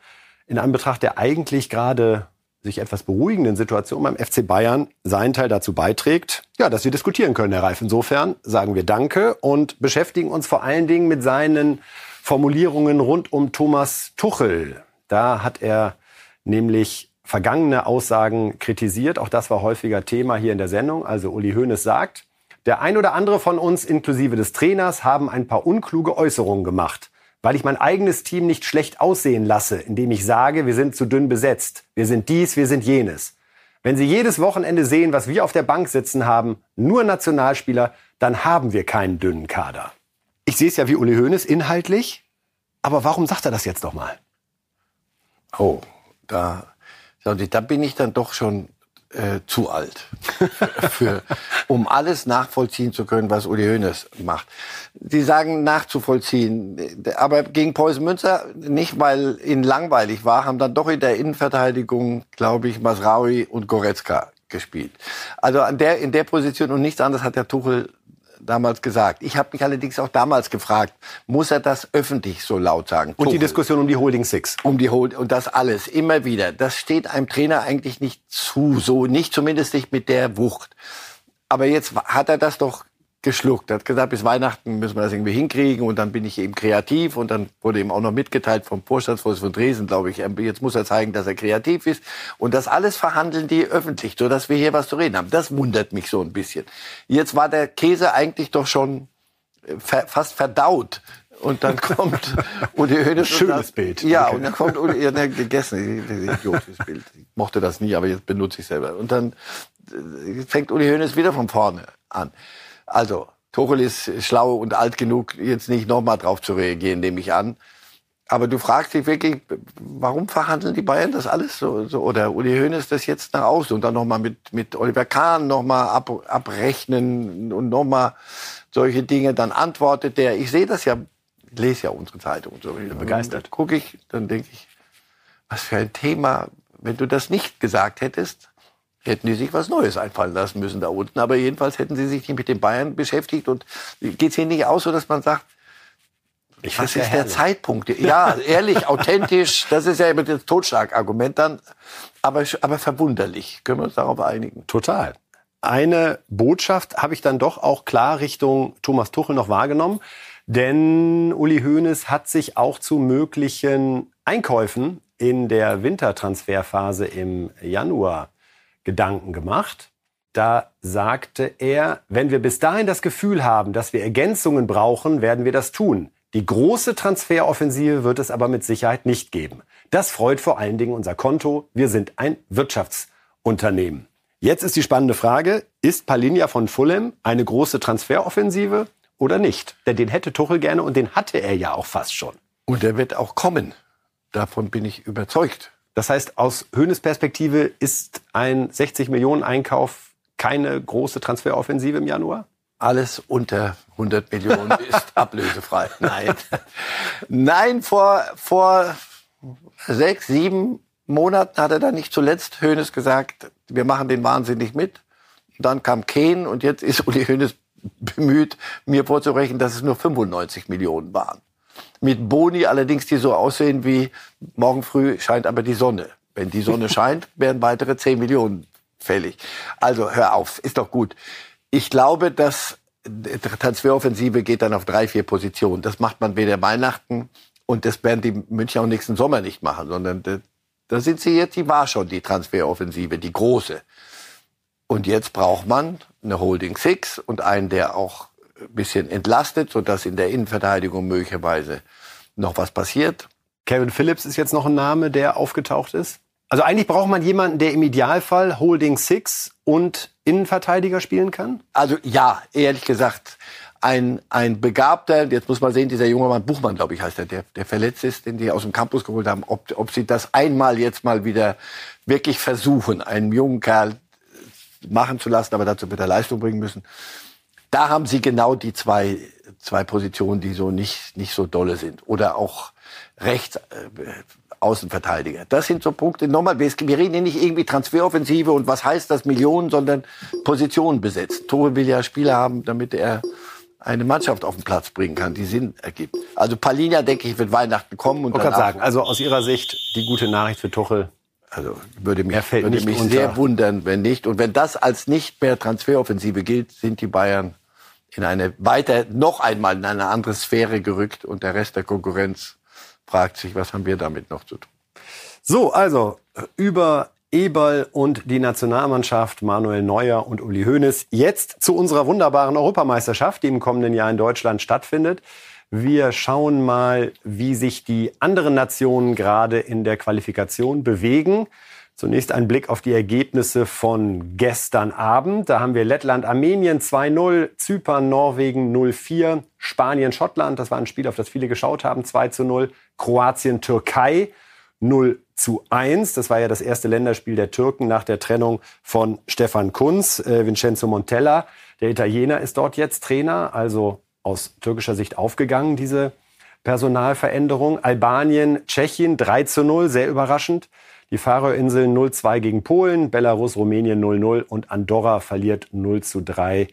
in Anbetracht der eigentlich gerade sich etwas beruhigenden Situation beim FC Bayern seinen Teil dazu beiträgt, ja, dass wir diskutieren können, Herr Reif. Insofern sagen wir Danke und beschäftigen uns vor allen Dingen mit seinen Formulierungen rund um Thomas Tuchel. Da hat er nämlich vergangene Aussagen kritisiert. Auch das war häufiger Thema hier in der Sendung. Also Uli Hoeneß sagt, der ein oder andere von uns, inklusive des Trainers, haben ein paar unkluge Äußerungen gemacht weil ich mein eigenes Team nicht schlecht aussehen lasse, indem ich sage, wir sind zu dünn besetzt, wir sind dies, wir sind jenes. Wenn Sie jedes Wochenende sehen, was wir auf der Bank sitzen haben, nur Nationalspieler, dann haben wir keinen dünnen Kader. Ich sehe es ja wie Uli Hoeneß inhaltlich, aber warum sagt er das jetzt doch mal? Oh, da, da bin ich dann doch schon äh, zu alt, für, um alles nachvollziehen zu können, was Uli Hoeneß macht. Sie sagen nachzuvollziehen, aber gegen Preußen Münster nicht, weil ihnen langweilig war, haben dann doch in der Innenverteidigung, glaube ich, Masraui und Goretzka gespielt. Also an der, in der Position und nichts anderes hat der Tuchel damals gesagt. Ich habe mich allerdings auch damals gefragt, muss er das öffentlich so laut sagen? Und Tuchel. die Diskussion um die Holding Six. Um die Holding und das alles immer wieder. Das steht einem Trainer eigentlich nicht zu, so nicht zumindest nicht mit der Wucht. Aber jetzt hat er das doch geschluckt. Er hat gesagt, bis Weihnachten müssen wir das irgendwie hinkriegen und dann bin ich eben kreativ und dann wurde ihm auch noch mitgeteilt vom Vorstandsvorsitzenden von Dresden, glaube ich, jetzt muss er zeigen, dass er kreativ ist und das alles verhandeln die öffentlich, so dass wir hier was zu reden haben. Das wundert mich so ein bisschen. Jetzt war der Käse eigentlich doch schon fast verdaut Und dann kommt Uli Hoeneß. Schönes sagt, Bild. Ja, okay. und dann kommt Uli, ja, ne, gegessen, idiotisches Bild. Ich mochte das nie, aber jetzt benutze ich selber. Und dann äh, fängt Uli Hoeneß wieder von vorne an. Also, Tuchel ist schlau und alt genug, jetzt nicht nochmal drauf zu reagieren, nehme ich an. Aber du fragst dich wirklich, warum verhandeln die Bayern das alles so? so oder Uli Hoeneß das jetzt nach außen und dann nochmal mit, mit Oliver Kahn nochmal ab, abrechnen und nochmal solche Dinge. Dann antwortet der, ich sehe das ja, lese ja unsere Zeitung und so. Begeistert. Gucke ich, dann denke ich, was für ein Thema. Wenn du das nicht gesagt hättest, hätten die sich was Neues einfallen lassen müssen da unten. Aber jedenfalls hätten sie sich nicht mit den Bayern beschäftigt. Und geht es hier nicht aus, so dass man sagt, ich Was ist der Zeitpunkt? Ja, ehrlich, authentisch, das ist ja immer das Totschlagargument dann, aber, aber verwunderlich. Können wir uns darauf einigen? Total. Eine Botschaft habe ich dann doch auch klar Richtung Thomas Tuchel noch wahrgenommen, denn Uli Hoeneß hat sich auch zu möglichen Einkäufen in der Wintertransferphase im Januar Gedanken gemacht. Da sagte er, wenn wir bis dahin das Gefühl haben, dass wir Ergänzungen brauchen, werden wir das tun. Die große Transferoffensive wird es aber mit Sicherheit nicht geben. Das freut vor allen Dingen unser Konto. Wir sind ein Wirtschaftsunternehmen. Jetzt ist die spannende Frage, ist Palinja von Fulham eine große Transferoffensive oder nicht? Denn den hätte Tuchel gerne und den hatte er ja auch fast schon. Und er wird auch kommen. Davon bin ich überzeugt. Das heißt, aus Höhnes Perspektive ist ein 60 Millionen Einkauf keine große Transferoffensive im Januar? alles unter 100 Millionen ist ablösefrei. Nein. Nein, vor, vor sechs, sieben Monaten hat er dann nicht zuletzt Hönes gesagt, wir machen den Wahnsinn nicht mit. dann kam Kane und jetzt ist Uli Hönes bemüht, mir vorzurechnen, dass es nur 95 Millionen waren. Mit Boni allerdings, die so aussehen wie morgen früh scheint aber die Sonne. Wenn die Sonne scheint, werden weitere 10 Millionen fällig. Also hör auf, ist doch gut. Ich glaube, dass Transferoffensive geht dann auf drei, vier Positionen. Das macht man weder Weihnachten und das werden die München auch nächsten Sommer nicht machen, sondern da, sind sie jetzt, die war schon die Transferoffensive, die große. Und jetzt braucht man eine Holding Six und einen, der auch bisschen entlastet, sodass in der Innenverteidigung möglicherweise noch was passiert. Kevin Phillips ist jetzt noch ein Name, der aufgetaucht ist. Also eigentlich braucht man jemanden, der im Idealfall Holding Six und Innenverteidiger spielen kann? Also ja, ehrlich gesagt, ein, ein begabter, jetzt muss man sehen, dieser junge Mann, Buchmann, glaube ich, heißt er, der, der verletzt ist, den die aus dem Campus geholt haben, ob, ob sie das einmal jetzt mal wieder wirklich versuchen, einen jungen Kerl machen zu lassen, aber dazu wird er Leistung bringen müssen. Da haben sie genau die zwei, zwei Positionen, die so nicht, nicht so dolle sind. Oder auch rechts, äh, Außenverteidiger. Das sind so Punkte. Nochmal, wir reden hier nicht irgendwie Transferoffensive und was heißt das Millionen, sondern Positionen besetzt. Tore will ja Spieler haben, damit er eine Mannschaft auf den Platz bringen kann, die Sinn ergibt. Also Palinja, denke ich, wird Weihnachten kommen. Und ich kann sagen, also aus Ihrer Sicht die gute Nachricht für Tuchel. Also würde mich, würde mich sehr wundern, wenn nicht. Und wenn das als nicht mehr Transferoffensive gilt, sind die Bayern in eine weiter, noch einmal in eine andere Sphäre gerückt und der Rest der Konkurrenz fragt sich, was haben wir damit noch zu tun? So, also über Eberl und die Nationalmannschaft, Manuel Neuer und Uli Hoeneß. Jetzt zu unserer wunderbaren Europameisterschaft, die im kommenden Jahr in Deutschland stattfindet. Wir schauen mal, wie sich die anderen Nationen gerade in der Qualifikation bewegen. Zunächst ein Blick auf die Ergebnisse von gestern Abend. Da haben wir Lettland, Armenien 2-0, Zypern, Norwegen 0-4, Spanien, Schottland, das war ein Spiel, auf das viele geschaut haben, 2 0, Kroatien, Türkei 0 zu 1. Das war ja das erste Länderspiel der Türken nach der Trennung von Stefan Kunz. Äh, Vincenzo Montella, der Italiener, ist dort jetzt Trainer, also aus türkischer Sicht aufgegangen, diese Personalveränderung. Albanien, Tschechien 3 zu 0, sehr überraschend. Die Färöerinseln 0-2 gegen Polen, Belarus, Rumänien 0-0 und Andorra verliert 0 zu 3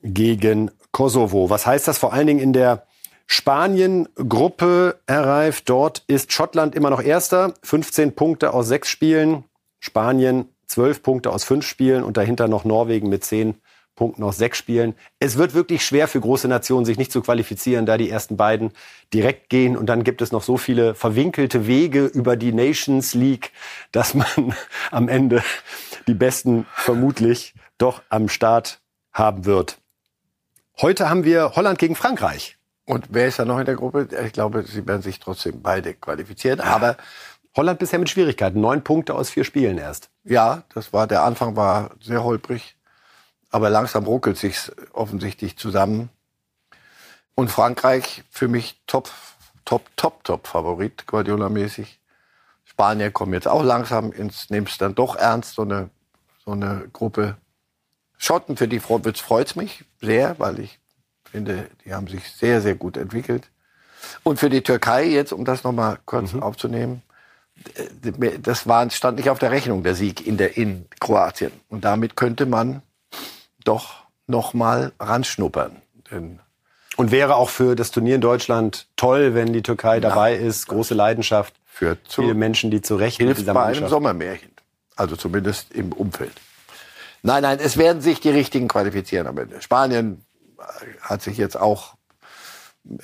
gegen Kosovo. Was heißt das vor allen Dingen in der Spanien-Gruppe erreicht? Dort ist Schottland immer noch Erster, 15 Punkte aus sechs Spielen. Spanien 12 Punkte aus fünf Spielen und dahinter noch Norwegen mit 10 Punkten aus sechs Spielen. Es wird wirklich schwer für große Nationen, sich nicht zu qualifizieren, da die ersten beiden direkt gehen. Und dann gibt es noch so viele verwinkelte Wege über die Nations League, dass man am Ende die Besten vermutlich doch am Start haben wird. Heute haben wir Holland gegen Frankreich. Und wer ist da noch in der Gruppe? Ich glaube, sie werden sich trotzdem beide qualifizieren. Aber Holland bisher mit Schwierigkeiten. Neun Punkte aus vier Spielen erst. ja, das war der Anfang war sehr holprig, aber langsam ruckelt sich's offensichtlich zusammen. Und Frankreich für mich top, top, top, top Favorit Guardiola-mäßig. Spanier kommen jetzt auch langsam ins, nehmen es dann doch ernst so eine so eine Gruppe. Schotten für die freut es mich sehr, weil ich finde, die haben sich sehr, sehr gut entwickelt. Und für die Türkei jetzt, um das nochmal kurz aufzunehmen, äh, das war, stand nicht auf der Rechnung, der Sieg in, der, in Kroatien. Und damit könnte man doch nochmal ranschnuppern. Denn Und wäre auch für das Turnier in Deutschland toll, wenn die Türkei dabei ist. Große Leidenschaft. für Viele Menschen, die zu Recht hilft bei einem. Sommermärchen. Also zumindest im Umfeld. Nein, nein, es werden sich die Richtigen qualifizieren am Ende. Spanien äh, hat sich jetzt auch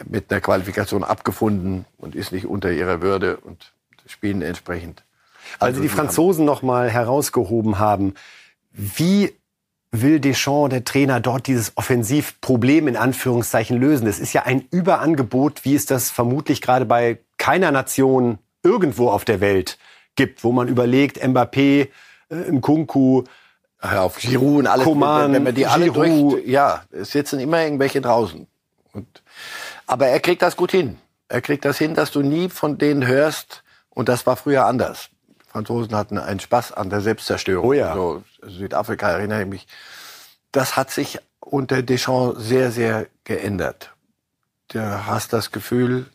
mit einer Qualifikation abgefunden und ist nicht unter ihrer Würde und spielen entsprechend. Weil Also Sie die Franzosen noch mal herausgehoben haben. Wie will Deschamps, der Trainer, dort dieses Offensivproblem in Anführungszeichen lösen? Es ist ja ein Überangebot, wie es das vermutlich gerade bei keiner Nation irgendwo auf der Welt gibt, wo man überlegt, Mbappé, äh, Nkunku, Ja, auf Giroud und alles. Coman, wenn, wenn man die alle Giroud. durch, ja, es sitzen immer irgendwelche draußen. Und, aber er kriegt das gut hin. Er kriegt das hin, dass du nie von denen hörst. Und das war früher anders. Die Franzosen hatten einen Spaß an der Selbstzerstörung. Oh ja. So, Südafrika erinnere ich mich. Das hat sich unter Deschamps sehr, sehr geändert. Du hast das Gefühl,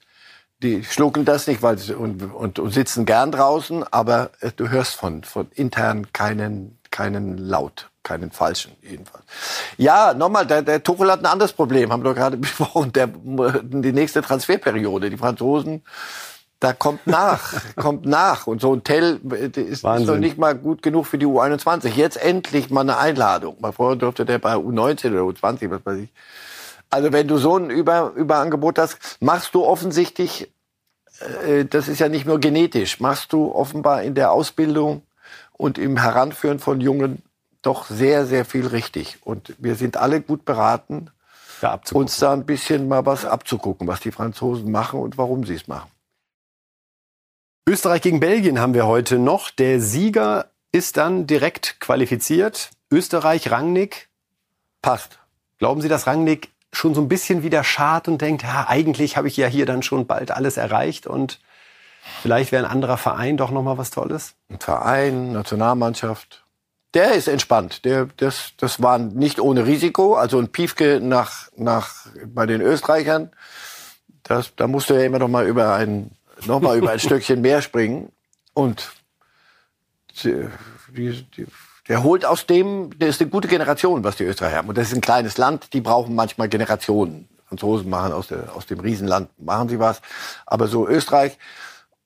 die schlucken das nicht weil sie, und, und, und sitzen gern draußen, aber äh, du hörst von, von intern keinen, keinen Laut, keinen falschen jedenfalls. Ja, nochmal, der, der Tuchel hat ein anderes Problem, haben wir doch gerade besprochen, der, die nächste Transferperiode. Die Franzosen, da kommt nach, kommt nach. Und so ein Tell äh, ist, Wahnsinn. noch nicht mal gut genug für die U21. Jetzt endlich mal eine Einladung. Mal vorher durfte der bei U19 oder U20, was weiß ich. Also wenn du so ein Über, Überangebot hast, machst du offensichtlich, äh, das ist ja nicht nur genetisch, machst du offenbar in der Ausbildung und im Heranführen von Jungen doch sehr, sehr viel richtig. Und wir sind alle gut beraten, da uns da ein bisschen mal was abzugucken, was die Franzosen machen und warum sie es machen. Österreich gegen Belgien haben wir heute noch. Der Sieger ist dann direkt qualifiziert. Österreich, Rangnick. Passt. Glauben Sie, dass Rangnick schon so ein bisschen wieder schart und denkt, ja, eigentlich habe ich ja hier dann schon bald alles erreicht und vielleicht wäre ein anderer Verein doch noch mal was Tolles? Ein Verein, Nationalmannschaft. Der ist entspannt. Der, das, das war nicht ohne Risiko. Also ein Piefke nach, nach, bei den Österreichern, das, da musste er immer noch mal über ein, noch mal über ein Stückchen mehr springen. Und die, die, die, der holt aus dem, der ist eine gute Generation, was die Österreicher haben. Und das ist ein kleines Land, die brauchen manchmal Generationen. Franzosen machen aus, der, aus dem Riesenland, machen sie was. Aber so Österreich,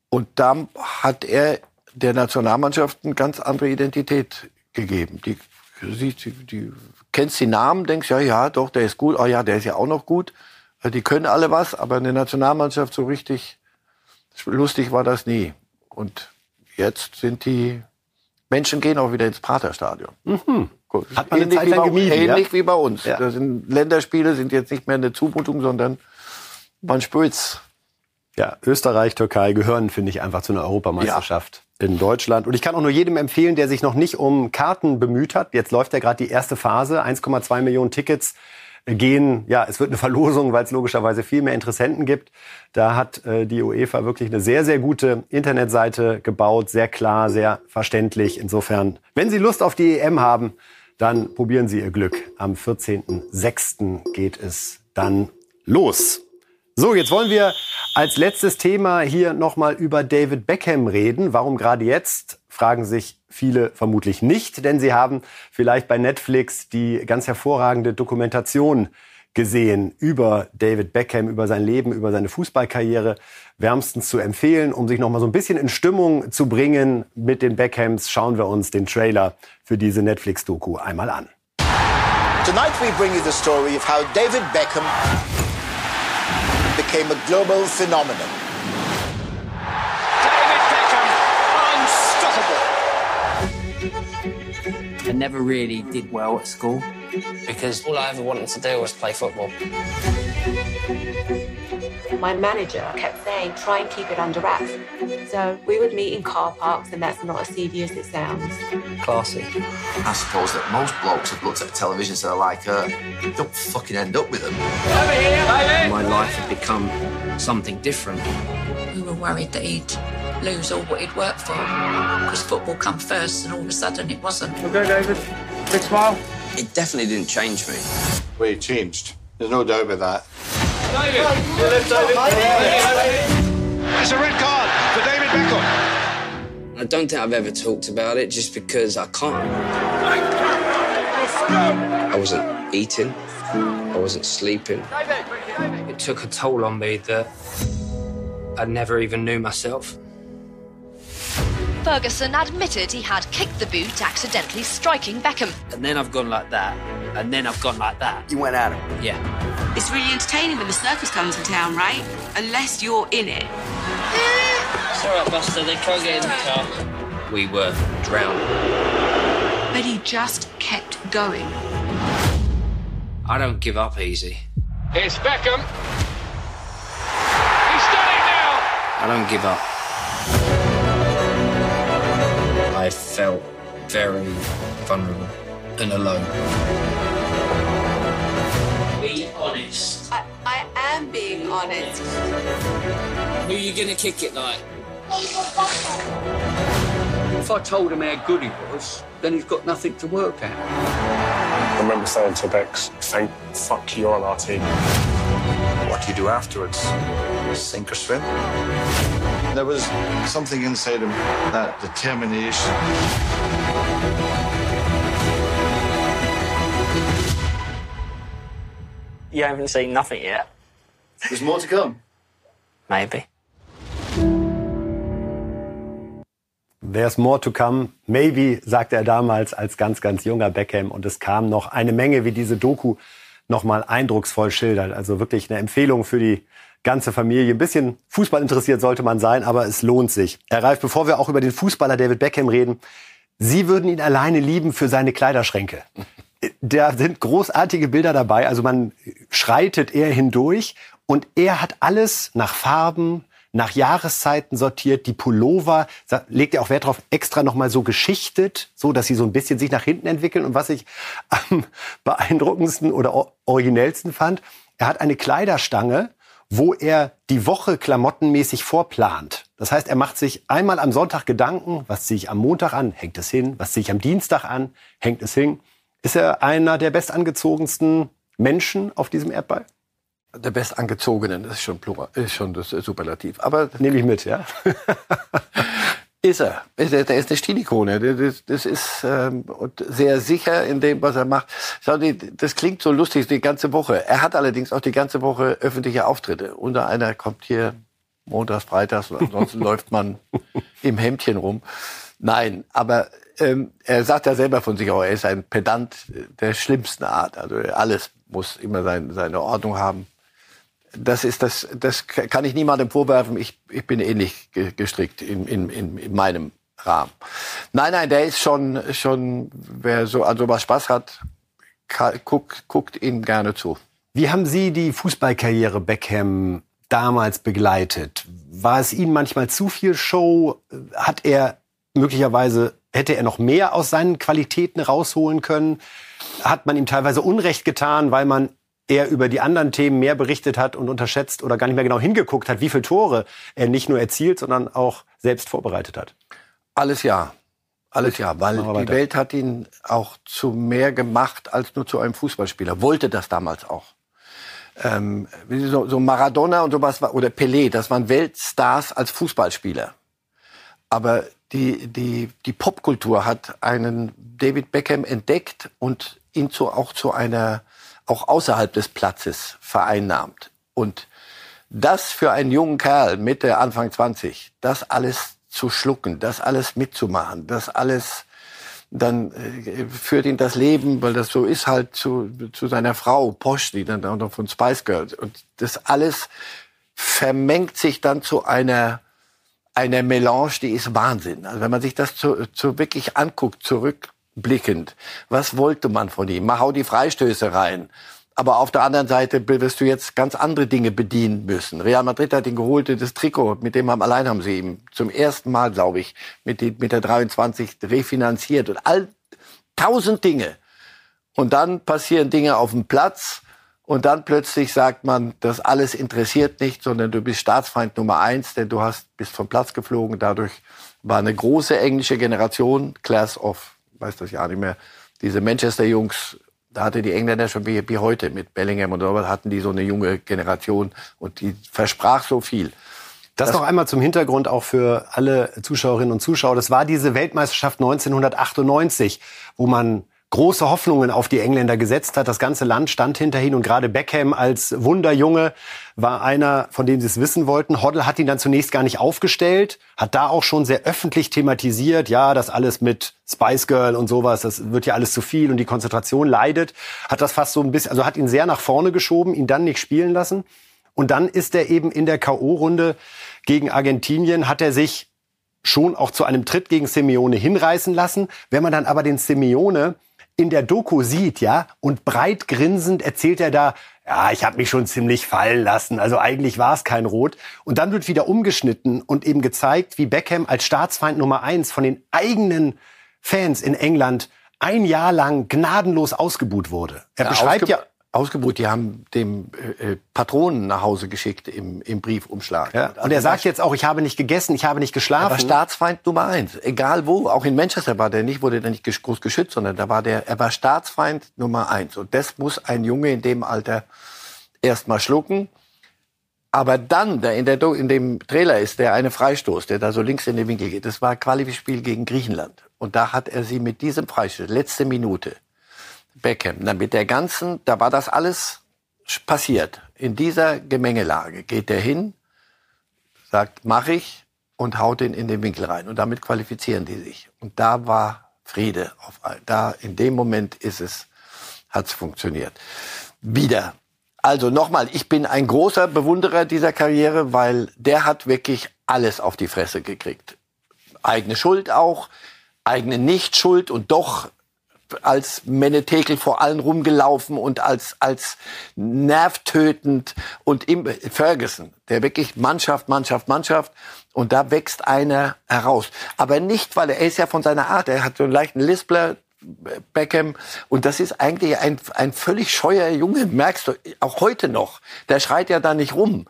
und da hat er der Nationalmannschaft eine ganz andere Identität gegeben. Die, die, die, die kennst die Namen, denkst ja, ja, doch, der ist gut. Oh ja, der ist ja auch noch gut. Die können alle was, aber eine Nationalmannschaft so richtig lustig war das nie. Und jetzt sind die Menschen gehen auch wieder ins Praterstadion. Gut. Hat man eine ähnlich Zeit wie lang bei, gemieden, ähnlich ja? wie bei uns. Ja. Das sind Länderspiele sind jetzt nicht mehr eine Zumutung, sondern man spürt's. Ja, Österreich, Türkei gehören, finde ich, einfach zu einer Europameisterschaft in Deutschland. Und ich kann auch nur jedem empfehlen, der sich noch nicht um Karten bemüht hat. Jetzt läuft ja gerade die erste Phase. 1,2 Millionen Tickets gehen, ja, es wird eine Verlosung, weil es logischerweise viel mehr Interessenten gibt. Da hat äh, die UEFA wirklich eine sehr, sehr gute Internetseite gebaut, sehr klar, sehr verständlich. Insofern, wenn Sie Lust auf die EM haben, dann probieren Sie Ihr Glück. Am 14.06. geht es dann los. So, jetzt wollen wir als letztes Thema hier nochmal über David Beckham reden. Warum gerade jetzt, fragen sich viele vermutlich nicht, denn sie haben vielleicht bei Netflix die ganz hervorragende Dokumentation gesehen über David Beckham, über sein Leben, über seine Fußballkarriere. Wärmstens zu empfehlen, um sich nochmal so ein bisschen in Stimmung zu bringen mit den Beckhams, schauen wir uns den Trailer für diese Netflix-Doku einmal an. Tonight we bring you the story of how David Beckham became a global phenomenon. Never really did well at school because All I ever wanted to do was play football. My manager kept saying, try and keep it under wraps. So we would meet in car parks, and that's not as seedy as it sounds. Classy. I suppose that most blokes have looked at television and said, like her, don't fucking end up with them. My life had become something different. We were worried that he'd lose all what he'd worked for. Because football come first, and all of a sudden it wasn't. Okay, David. Big smile. It definitely didn't change me. Well, he changed. There's no doubt about that. It's a red card for David Beckham. I don't think I've ever talked about it just because I can't. I wasn't eating. I wasn't sleeping. It took a toll on me that I never even knew myself. Ferguson admitted he had kicked the boot, accidentally striking Beckham. And then I've gone like that. And then I've gone like that. You went at him. Yeah. It's really entertaining when the circus comes to town, right? Unless you're in it. It's alright, Buster. They can't get in the car. We were drowning. But he just kept going. I don't give up easy. It's Beckham. He's done it now. I don't give up. I felt very vulnerable and alone. Be honest. I, I am being honest. Who are you gonna kick it like? If I told him how good he was, then he's got nothing to work at. I remember saying to Bex, thank fuck you're on our team. What do you do afterwards? Sink or swim? There was something inside him, that determination. You haven't seen nothing yet. There's more to come. Maybe. There's more to come. Maybe, sagte er damals als ganz, ganz junger Beckham. Und es kam noch eine Menge, wie diese Doku nochmal eindrucksvoll schildert. Also wirklich eine Empfehlung für die ganze Familie. Ein bisschen Fußball interessiert sollte man sein, aber es lohnt sich. Herr Ralf, bevor wir auch über den Fußballer David Beckham reden, Sie würden ihn alleine lieben für seine Kleiderschränke. Da sind großartige Bilder dabei. Also man schreitet er hindurch und er hat alles nach Farben, nach Jahreszeiten sortiert. Die Pullover legt er auch Wert darauf, extra nochmal so geschichtet, so dass sie so ein bisschen sich nach hinten entwickeln. Und was ich am beeindruckendsten oder originellsten fand, er hat eine Kleiderstange, wo er die Woche klamottenmäßig vorplant. Das heißt, er macht sich einmal am Sonntag Gedanken, was ziehe ich am Montag an, hängt es hin, was ziehe ich am Dienstag an, hängt es hin. Ist er einer der bestangezogensten Menschen auf diesem Erdball? Der bestangezogenen, das ist schon plural, ist schon das Superlativ. Aber Nehme ich mit, ja? ist er. Ist er der ist eine Stilikone. Das, das ist ähm, und sehr sicher in dem, was er macht. Schau, die, das klingt so lustig die ganze Woche. Er hat allerdings auch die ganze Woche öffentliche Auftritte. Unter einer kommt hier montags, freitags und ansonsten läuft man im Hemdchen rum. Nein, aber ähm, er sagt ja selber von sich auch, er ist ein Pedant der schlimmsten Art. Also alles muss immer sein, seine Ordnung haben. Das ist das, das kann ich niemandem vorwerfen. Ich, ich bin ähnlich ge- gestrickt in, in, in, in meinem Rahmen. Nein, nein, der ist schon, schon, wer so an sowas Spaß hat, guckt, guckt ihm gerne zu. Wie haben Sie die Fußballkarriere Beckham damals begleitet? War es Ihnen manchmal zu viel Show? Hat er möglicherweise, hätte er noch mehr aus seinen Qualitäten rausholen können? Hat man ihm teilweise Unrecht getan, weil man eher über die anderen Themen mehr berichtet hat und unterschätzt oder gar nicht mehr genau hingeguckt hat, wie viele Tore er nicht nur erzielt, sondern auch selbst vorbereitet hat? Alles ja. Alles ja, weil die. Welt hat ihn auch zu mehr gemacht als nur zu einem Fußballspieler. Wollte das damals auch. Ähm, so, so Maradona und sowas war, oder Pelé, das waren Weltstars als Fußballspieler. Aber die, die, die Popkultur hat einen David Beckham entdeckt und ihn zu, auch zu einer, auch außerhalb des Platzes vereinnahmt. Und das für einen jungen Kerl Mitte, Anfang 20, das alles zu schlucken, das alles mitzumachen, das alles, dann äh, führt ihn das Leben, weil das so ist halt zu, zu seiner Frau Posh, die dann auch noch von Spice Girls. Und das alles vermengt sich dann zu einer, einer Melange, die ist Wahnsinn. Also wenn man sich das zu, zu wirklich anguckt, zurückblickend, was wollte man von ihm? Mach hau die Freistöße rein. Aber auf der anderen Seite wirst du jetzt ganz andere Dinge bedienen müssen. Real Madrid hat ihn geholt, das Trikot, mit dem haben, allein haben sie ihm zum ersten Mal, glaube ich, mit, die, mit der 23 refinanziert und all tausend Dinge. Und dann passieren Dinge auf dem Platz und dann plötzlich sagt man, das alles interessiert nicht, sondern du bist Staatsfeind Nummer eins, denn du hast, bist vom Platz geflogen. Dadurch war eine große englische Generation, Class of, weiß das ja nicht mehr, diese Manchester-Jungs, da hatte die Engländer schon wie, wie heute mit Bellingham und so, hatten die so eine junge Generation und die versprach so viel. Das, das noch einmal zum Hintergrund auch für alle Zuschauerinnen und Zuschauer. Das war diese Weltmeisterschaft 1998, wo man große Hoffnungen auf die Engländer gesetzt hat. Das ganze Land stand hinter ihnen und gerade Beckham als Wunderjunge war einer, von dem sie es wissen wollten. Hoddle hat ihn dann zunächst gar nicht aufgestellt, hat da auch schon sehr öffentlich thematisiert, ja, das alles mit Spice Girl und sowas, das wird ja alles zu viel und die Konzentration leidet. Hat das fast so ein bisschen, also hat ihn sehr nach vorne geschoben, ihn dann nicht spielen lassen. Und dann ist er eben in der K.O.-Runde gegen Argentinien, hat er sich schon auch zu einem Tritt gegen Simeone hinreißen lassen. Wenn man dann aber den Simeone in der Doku sieht, ja, und breit grinsend erzählt er da, ja, ich habe mich schon ziemlich fallen lassen, also eigentlich war es kein Rot. Und dann wird wieder umgeschnitten und eben gezeigt, wie Beckham als Staatsfeind Nummer eins von den eigenen Fans in England ein Jahr lang gnadenlos ausgebuht wurde. Er ja, beschreibt ja Ausgebot, die haben dem äh, äh, Patronen nach Hause geschickt im, im Briefumschlag. Ja. Und er sagt jetzt auch, ich habe nicht gegessen, ich habe nicht geschlafen. Er war Staatsfeind Nummer eins. Egal wo, auch in Manchester war der nicht, wurde der nicht groß geschützt, sondern da war der, er war Staatsfeind Nummer eins. Und das muss ein Junge in dem Alter erst mal schlucken. Aber dann, der in, der, in dem Trailer ist der eine Freistoß, der da so links in den Winkel geht. Das war Qualifispiel gegen Griechenland. Und da hat er sie mit diesem Freistoß, letzte Minute, Beckham. Na, mit der ganzen, da war das alles passiert. In dieser Gemengelage geht er hin, sagt, mach ich und haut ihn in den Winkel rein. Und damit qualifizieren die sich. Und da war Friede auf all. Da, in dem Moment ist es, hat's funktioniert. Wieder. Also nochmal, ich bin ein großer Bewunderer dieser Karriere, weil der hat wirklich alles auf die Fresse gekriegt. Eigene Schuld auch, eigene Nichtschuld und doch als Menetekel vor allen rumgelaufen und als, als nervtötend und im, Ferguson, der wirklich Mannschaft, Mannschaft, Mannschaft. Und da wächst einer heraus. Aber nicht, weil er, er ist ja von seiner Art, er hat so einen leichten Lispler, Beckham. Und das ist eigentlich ein, ein völlig scheuer Junge, merkst du, auch heute noch. Der schreit ja da nicht rum.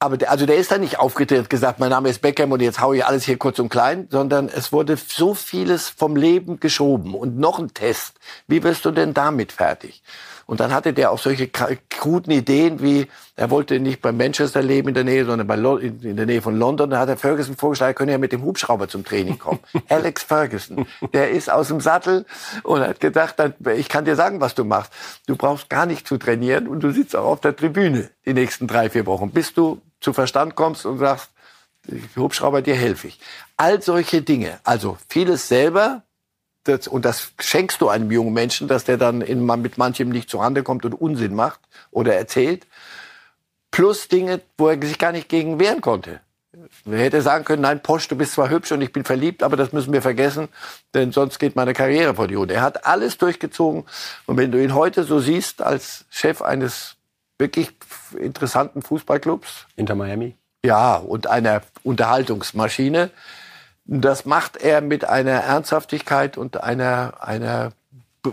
Aber der, also der ist da nicht aufgetreten gesagt, mein Name ist Beckham und jetzt hau ich alles hier kurz und klein, sondern es wurde so vieles vom Leben geschoben und noch ein Test. Wie wirst du denn damit fertig? Und dann hatte der auch solche kruden Ideen wie, er wollte nicht bei Manchester leben in der Nähe, sondern bei in der Nähe von London. Da hat er Ferguson vorgeschlagen, er könne ja mit dem Hubschrauber zum Training kommen. Alex Ferguson, der ist aus dem Sattel und hat gedacht, ich kann dir sagen, was du machst. Du brauchst gar nicht zu trainieren und du sitzt auch auf der Tribüne die nächsten drei, vier Wochen, bis du zu Verstand kommst und sagst, Hubschrauber, dir helfe ich. All solche Dinge, also vieles selber, das, und das schenkst du einem jungen Menschen, dass der dann in, mit manchem nicht zurande kommt und Unsinn macht oder erzählt, plus Dinge, wo er sich gar nicht gegen wehren konnte. Er hätte sagen können, nein, Posch, du bist zwar hübsch und ich bin verliebt, aber das müssen wir vergessen, denn sonst geht meine Karriere vor die Hunde. Er hat alles durchgezogen. Und wenn du ihn heute so siehst, als Chef eines wirklich interessanten Fußballclubs. Inter Miami. Ja, und einer Unterhaltungsmaschine. Das macht er mit einer Ernsthaftigkeit und einer, einer,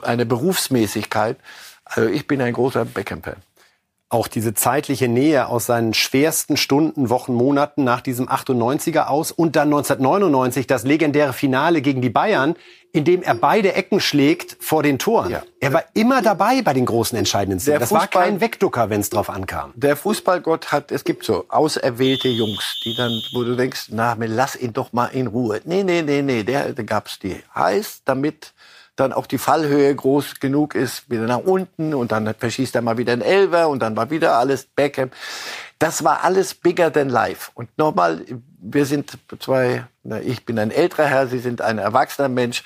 einer Berufsmäßigkeit. Also ich bin ein großer Beckham-Fan auch diese zeitliche Nähe aus seinen schwersten Stunden, Wochen, Monaten nach diesem 98er aus und dann 1999 das legendäre Finale gegen die Bayern, in dem er beide Ecken schlägt vor den Toren. Ja. Er war immer dabei bei den großen entscheidenden Szenen. Das Fußball, war kein Wegducker, wenn es drauf ankam. Der Fußballgott hat, es gibt so auserwählte Jungs, die dann, wo du denkst, na, lass ihn doch mal in Ruhe. Nee, nee, nee, nee, der, der gab's die. Heißt, damit dann auch die Fallhöhe groß genug ist, wieder nach unten und dann verschießt er mal wieder ein Elver und dann war wieder alles Beckham. Das war alles bigger than life. Und nochmal, wir sind zwei, na, ich bin ein älterer Herr, Sie sind ein erwachsener Mensch.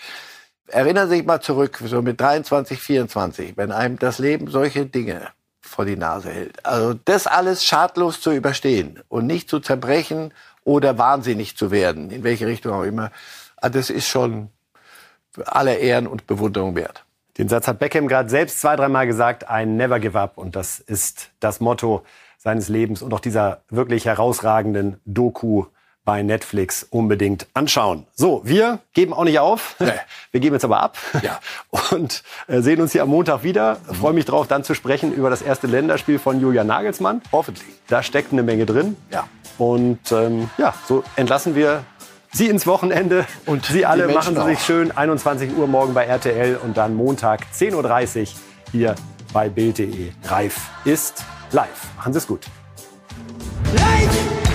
Erinnern Sie sich mal zurück, so mit 23, 24, wenn einem das Leben solche Dinge vor die Nase hält. Also das alles schadlos zu überstehen und nicht zu zerbrechen oder wahnsinnig zu werden, in welche Richtung auch immer. Also das ist schon aller Ehren und Bewunderung wert. Den Satz hat Beckham gerade selbst zwei, dreimal gesagt, ein Never Give Up. Und das ist das Motto seines Lebens und auch dieser wirklich herausragenden Doku bei Netflix unbedingt anschauen. So, wir geben auch nicht auf. Wir geben jetzt aber ab Ja. und äh, sehen uns hier am Montag wieder. Freue mich drauf, dann zu sprechen über das erste Länderspiel von Julian Nagelsmann. Hoffentlich. Da steckt eine Menge drin. Ja. Und ähm, ja, so entlassen wir Sie ins Wochenende. Und Sie alle machen Sie sich auch. schön. 21 Uhr morgen bei RTL und dann Montag 10.30 Uhr hier bei Bild.de. Reif ist live. Machen Sie es gut. Ladies